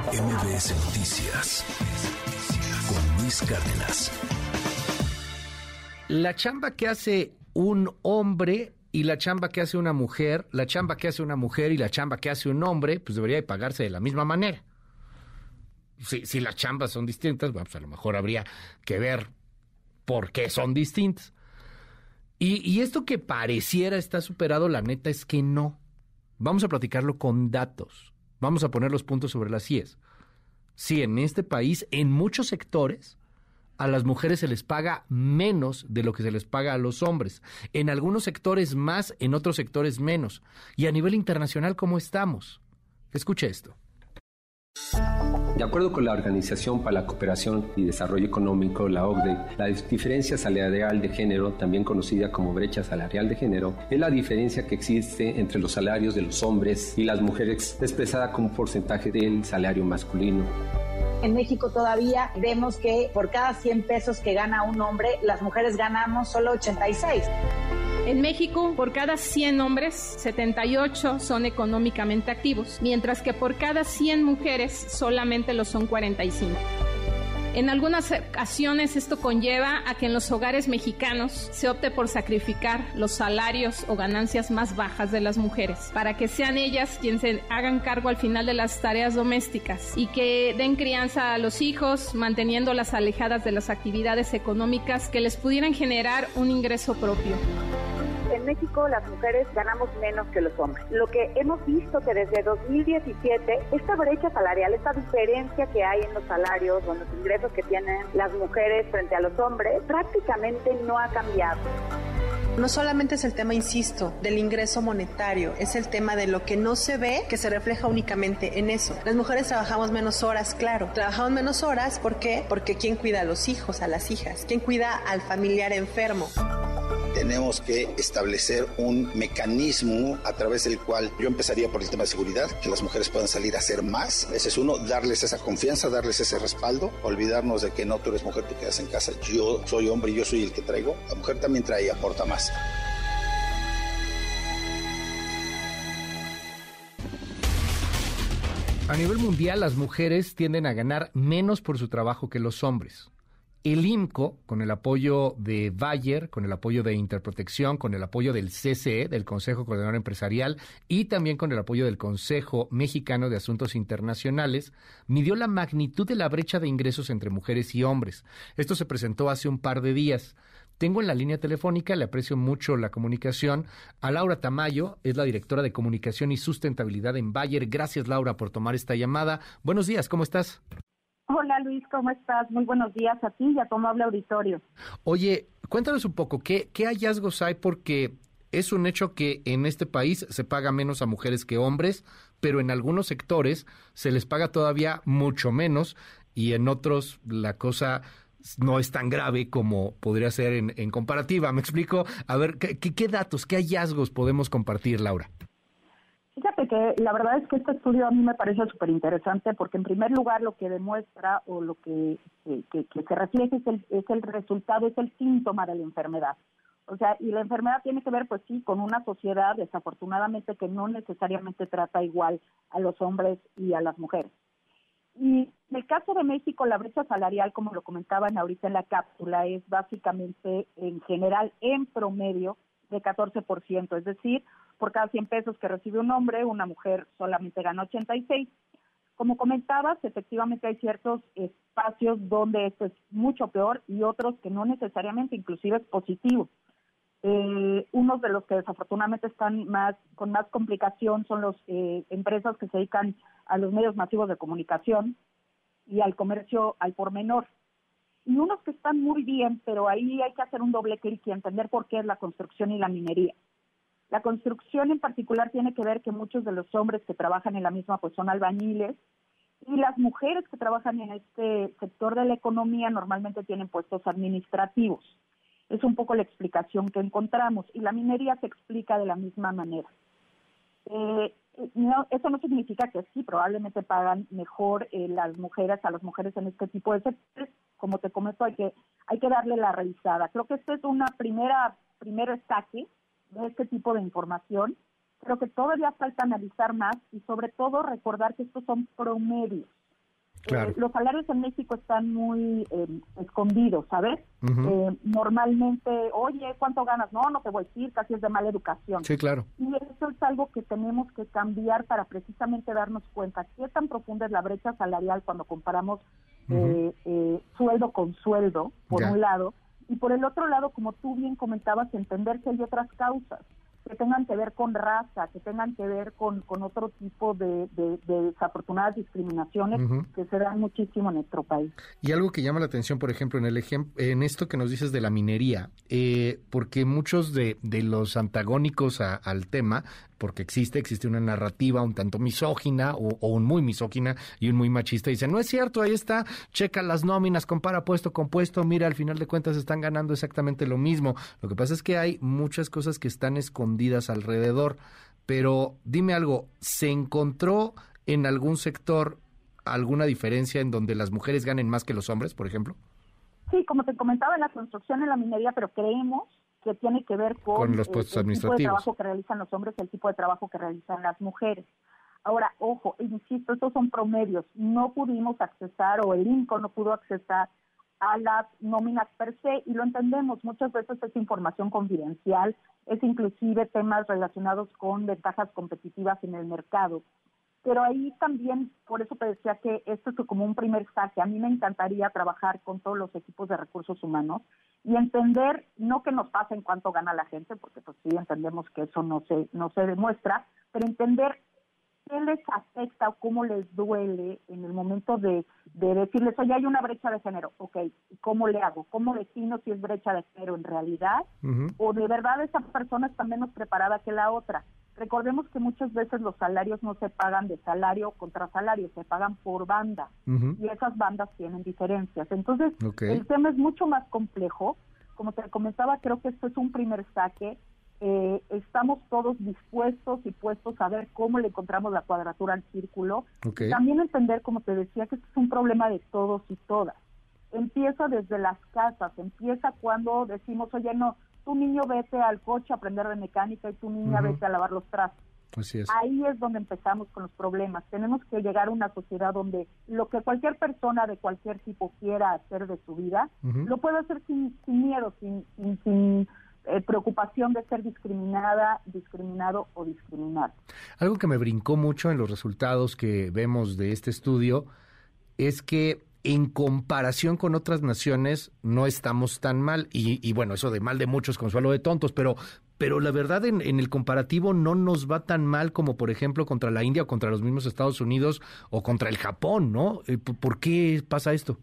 MBS Noticias con Luis Cárdenas. La chamba que hace un hombre y la chamba que hace una mujer, la chamba que hace una mujer y la chamba que hace un hombre, pues debería de pagarse de la misma manera. Si, si las chambas son distintas, bueno, pues a lo mejor habría que ver por qué son distintas. Y, esto que pareciera está superado, la neta es que no. Vamos a platicarlo con datos. Vamos a poner los puntos sobre las IES. Sí, en este país, en muchos sectores, a las mujeres se les paga menos de lo que se les paga a los hombres. En algunos sectores más, en otros sectores menos. Y a nivel internacional, ¿cómo estamos? Escuche esto. De acuerdo con la Organización para la Cooperación y Desarrollo Económico, la OCDE, la diferencia salarial de género, también conocida como brecha salarial de género, es la diferencia que existe entre los salarios de los hombres y las mujeres expresada como porcentaje del salario masculino. En México todavía vemos que por cada 100 pesos que gana un hombre, las mujeres ganamos solo 86. En México, por cada 100 hombres, 78 son económicamente activos, mientras que por cada 100 mujeres solamente lo son 45. En algunas ocasiones esto conlleva a que en los hogares mexicanos se opte por sacrificar los salarios o ganancias más bajas de las mujeres para que sean ellas quienes se hagan cargo al final de las tareas domésticas y que den crianza a los hijos, manteniéndolas alejadas de las actividades económicas que les pudieran generar un ingreso propio en México las mujeres ganamos menos que los hombres. Lo que hemos visto que desde 2017 esta brecha salarial, esta diferencia que hay en los salarios o en los ingresos que tienen las mujeres frente a los hombres, prácticamente no ha cambiado. No solamente es el tema, insisto, del ingreso monetario, es el tema de lo que no se ve, que se refleja únicamente en eso. Las mujeres trabajamos menos horas, claro. Trabajamos menos horas, ¿por qué? Porque ¿quién cuida a los hijos, a las hijas? ¿Quién cuida al familiar enfermo? Tenemos que establecer un mecanismo a través del cual yo empezaría por el tema de seguridad, que las mujeres puedan salir a hacer más. Ese es uno, darles esa confianza, darles ese respaldo, olvidarnos de que no, tú eres mujer, tú quedas en casa, yo soy hombre y yo soy el que traigo. La mujer también trae y aporta más. A nivel mundial, las mujeres tienden a ganar menos por su trabajo que los hombres. El IMCO, con el apoyo de Bayer, con el apoyo de Interprotección, con el apoyo del CCE, del Consejo Coordinador Empresarial, y también con el apoyo del Consejo Mexicano de Asuntos Internacionales, midió la magnitud de la brecha de ingresos entre mujeres y hombres. Esto se presentó hace un par de días. Tengo en la línea telefónica, le aprecio mucho la comunicación, a Laura Tamayo, es la directora de Comunicación y Sustentabilidad en Bayer. Gracias, Laura, por tomar esta llamada. Buenos días, ¿cómo estás? Hola Luis, ¿cómo estás? Muy buenos días a ti y a tu amable auditorio. Oye, cuéntanos un poco, ¿qué, qué hallazgos hay? Porque es un hecho que en este país se paga menos a mujeres que hombres, pero en algunos sectores se les paga todavía mucho menos y en otros la cosa no es tan grave como podría ser en, comparativa. ¿Me explico? A ver, ¿qué, ¿qué, datos, qué hallazgos podemos compartir, Laura? Fíjate que la verdad es que este estudio a mí me parece súper interesante porque en primer lugar lo que demuestra o lo que, que, se refleja es el, es el resultado, es el síntoma de la enfermedad. O sea, y la enfermedad tiene que ver, pues sí, con una sociedad desafortunadamente que no necesariamente trata igual a los hombres y a las mujeres. Y en el caso de México, la brecha salarial, como lo comentaban ahorita en la cápsula, es básicamente en general, en promedio, de 14%, es decir, por cada 100 pesos que recibe un hombre, una mujer solamente gana 86. Como comentabas, efectivamente hay ciertos espacios donde esto es mucho peor y otros que no necesariamente, inclusive es positivo. Eh, unos de los que desafortunadamente están más con más complicación son las eh, empresas que se dedican a los medios masivos de comunicación y al comercio al por menor. Y unos que están muy bien, pero ahí hay que hacer un doble clic y entender por qué es la construcción y la minería. La construcción en particular tiene que ver que muchos de los hombres que trabajan en la misma pues son albañiles y las mujeres que trabajan en este sector de la economía normalmente tienen puestos administrativos. Es un poco la explicación que encontramos y la minería se explica de la misma manera. Eh, eso no significa que sí, probablemente pagan mejor eh, las mujeres a las mujeres en este tipo de sectores. Como te comento, hay que, hay que darle la revisada. Creo que este es una primera, primer saque de este tipo de información. Creo que todavía falta analizar más y sobre todo recordar que estos son promedios. Eh, los salarios en México están muy eh, escondidos, ¿sabes? Eh, normalmente, oye, ¿cuánto ganas? No, no te voy a decir, casi es de mala educación. Sí, claro. Y eso es algo que tenemos que cambiar para precisamente darnos cuenta qué tan profunda es la brecha salarial cuando comparamos sueldo con sueldo, por un lado, y por el otro lado, como tú bien comentabas, entender que hay otras causas que tengan que ver con raza, que tengan que ver con, con otro tipo de, desafortunadas discriminaciones que se dan muchísimo en nuestro país. Y algo que llama la atención, por ejemplo, en el ejemplo, en esto que nos dices de la minería, eh, porque muchos de, de los antagónicos al tema porque existe, existe una narrativa un tanto misógina o, un muy misógina y un muy machista. Y dice, no es cierto, ahí está, checa las nóminas, compara puesto con puesto, mira, al final de cuentas están ganando exactamente lo mismo. Lo que pasa es que hay muchas cosas que están escondidas alrededor. Pero dime algo, ¿se encontró en algún sector alguna diferencia en donde las mujeres ganen más que los hombres, por ejemplo? Sí, como te comentaba, en la construcción, en la minería, pero creemos que tiene que ver con, los puestos el tipo de trabajo que realizan los hombres y el tipo de trabajo que realizan las mujeres. Ahora, ojo, insisto, estos son promedios. No pudimos accesar o el INCO no pudo accesar a las nóminas per se y lo entendemos. Muchas veces es información confidencial, es inclusive temas relacionados con ventajas competitivas en el mercado. Pero ahí también, por eso te decía que esto es como un primer saque. A mí me encantaría trabajar con todos los equipos de recursos humanos y entender, no que nos pase en cuánto gana la gente, porque pues sí entendemos que eso no se, no se demuestra, pero entender qué les afecta o cómo les duele en el momento de, de decirles, oye, hay una brecha de género, ok, ¿cómo le hago? ¿Cómo defino si es brecha de género en realidad? ¿O de verdad esa persona está menos preparada que la otra? Recordemos que muchas veces los salarios no se pagan de salario contra salario, se pagan por banda y esas bandas tienen diferencias. Entonces, el tema es mucho más complejo. Como te comentaba, creo que esto es un primer saque. Eh, estamos todos dispuestos y puestos a ver cómo le encontramos la cuadratura al círculo. También entender, como te decía, que esto es un problema de todos y todas. Empieza desde las casas, empieza cuando decimos, oye, no, tu niño vete al coche a aprender de mecánica y tu niña vete a lavar los trastos. Ahí es donde empezamos con los problemas. Tenemos que llegar a una sociedad donde lo que cualquier persona de cualquier tipo quiera hacer de su vida, lo puede hacer sin, miedo, sin, sin, eh, preocupación de ser discriminada, discriminado o discriminado. Algo que me brincó mucho en los resultados que vemos de este estudio es que en comparación con otras naciones no estamos tan mal. Y, bueno, eso de mal de muchos, consuelo de tontos, pero, pero la verdad en, el comparativo no nos va tan mal como por ejemplo contra la India o contra los mismos Estados Unidos o contra el Japón, ¿no? Eh, ¿Por qué pasa esto?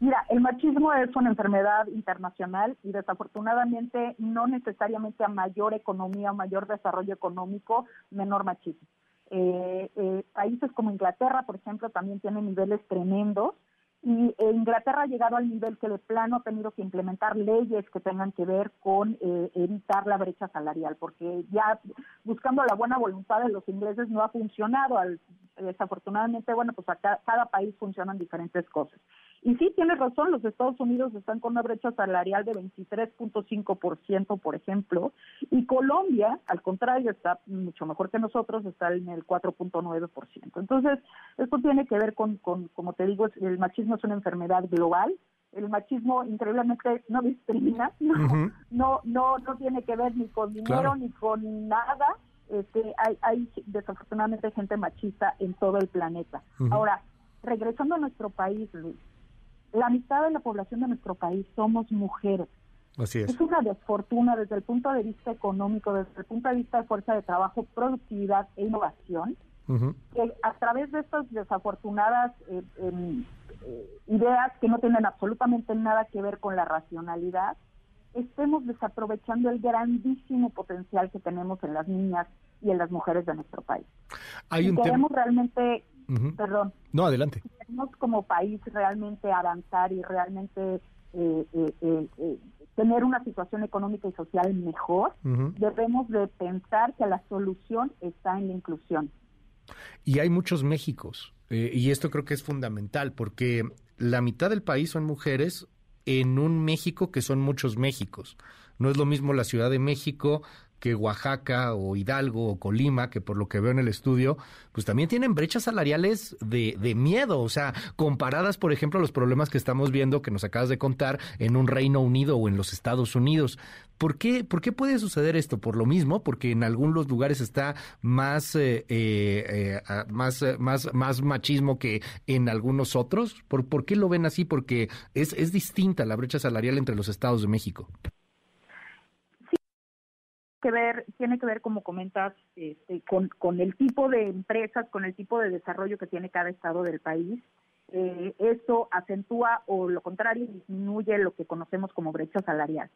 Mira, el machismo es una enfermedad internacional y desafortunadamente no necesariamente a mayor economía mayor desarrollo económico, menor machismo. Eh, eh, países como Inglaterra, por ejemplo, también tienen niveles tremendos y eh, Inglaterra ha llegado al nivel que de plano ha tenido que implementar leyes que tengan que ver con eh, evitar la brecha salarial, porque ya buscando la buena voluntad de los ingleses no ha funcionado. Al, desafortunadamente, bueno, pues acá, cada país funcionan diferentes cosas. Y sí, tienes razón, los Estados Unidos están con una brecha salarial de 23.5%, por ejemplo, y Colombia, al contrario, está mucho mejor que nosotros, está en el 4.9%. Entonces, esto tiene que ver con, con, como te digo, el machismo es una enfermedad global, el machismo increíblemente no discrimina, no, no, no, tiene que ver ni con dinero ni con nada. Este, hay, hay desafortunadamente gente machista en todo el planeta. Ahora, regresando a nuestro país, Luis, la mitad de la población de nuestro país somos mujeres. Así es. Es una desfortuna desde el punto de vista económico, desde el punto de vista de fuerza de trabajo, productividad e innovación, que a través de estas desafortunadas eh, em, eh, ideas que no tienen absolutamente nada que ver con la racionalidad, estemos desaprovechando el grandísimo potencial que tenemos en las niñas y en las mujeres de nuestro país. Hay un queremos realmente Perdón. No, adelante. Como país realmente avanzar y realmente eh, eh, eh, tener una situación económica y social mejor, debemos de pensar que la solución está en la inclusión. Y hay muchos Méxicos, y esto creo que es fundamental, porque la mitad del país son mujeres en un México que son muchos Méxicos. No es lo mismo la Ciudad de México que Oaxaca o Hidalgo o Colima, que por lo que veo en el estudio, pues también tienen brechas salariales de, de miedo, o sea, comparadas, por ejemplo, a los problemas que estamos viendo que nos acabas de contar en un Reino Unido o en los Estados Unidos. ¿Por qué, por qué puede suceder esto? Por lo mismo, porque en algunos lugares está más, eh, eh, eh, más, más, más machismo que en algunos otros. ¿Por, ¿Por qué lo ven así? Porque es, es distinta la brecha salarial entre los estados de México que ver, tiene que ver, como comentas, este, con, con el tipo de empresas, con el tipo de desarrollo que tiene cada estado del país. Eh, eso acentúa o lo contrario disminuye lo que conocemos como brecha salarial.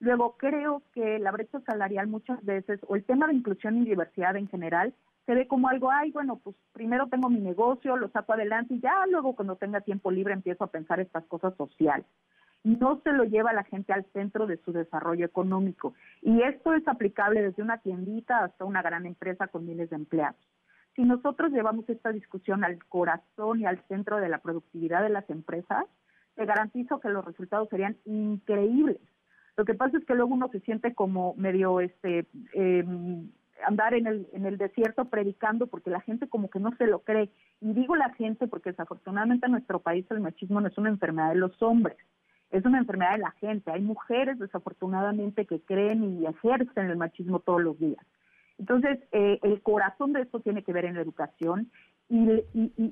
Luego, creo que la brecha salarial muchas veces, o el tema de inclusión y diversidad en general, se ve como algo, ay, bueno, pues primero tengo mi negocio, lo saco adelante y ya luego cuando tenga tiempo libre empiezo a pensar estas cosas sociales no se lo lleva la gente al centro de su desarrollo económico. Y esto es aplicable desde una tiendita hasta una gran empresa con miles de empleados. Si nosotros llevamos esta discusión al corazón y al centro de la productividad de las empresas, te garantizo que los resultados serían increíbles. Lo que pasa es que luego uno se siente como medio este em, andar en el, en el desierto predicando porque la gente como que no se lo cree. Y digo la gente porque desafortunadamente en nuestro país el machismo no es una enfermedad de los hombres es una enfermedad de la gente. Hay mujeres, desafortunadamente, que creen y ejercen el machismo todos los días. Entonces, eh, el corazón de esto tiene que ver en la educación y,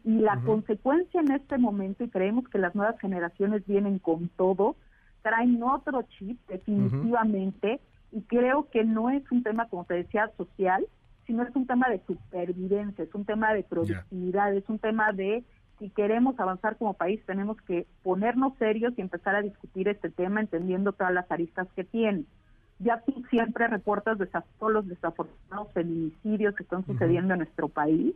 la consecuencia en este momento, y creemos que las nuevas generaciones vienen con todo, traen otro chip definitivamente, y creo que no es un tema, como te decía, social, sino es un tema de supervivencia, es un tema de productividad, es un tema de si queremos avanzar como país, tenemos que ponernos serios y empezar a discutir este tema entendiendo todas las aristas que tiene. Ya tú siempre reportas de todos los desafortunados feminicidios que están sucediendo en nuestro país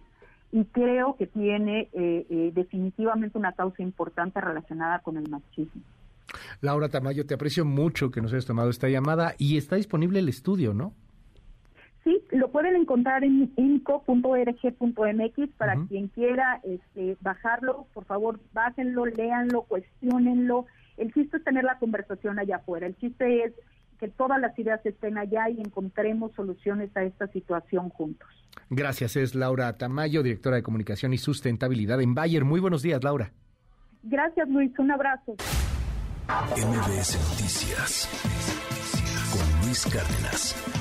y creo que tiene eh, eh, definitivamente una causa importante relacionada con el machismo. Laura Tamayo, te aprecio mucho que nos hayas tomado esta llamada y está disponible el estudio, ¿no? Sí, lo pueden encontrar en inco.org.mx para quien quiera este, bajarlo, por favor, bájenlo, léanlo, cuestionenlo. El chiste es tener la conversación allá afuera, el chiste es que todas las ideas estén allá y encontremos soluciones a esta situación juntos. Gracias, es Laura Tamayo, directora de Comunicación y Sustentabilidad en Bayer. Muy buenos días, Laura. Gracias, Luis, un abrazo. MBS Noticias con Luis Cárdenas.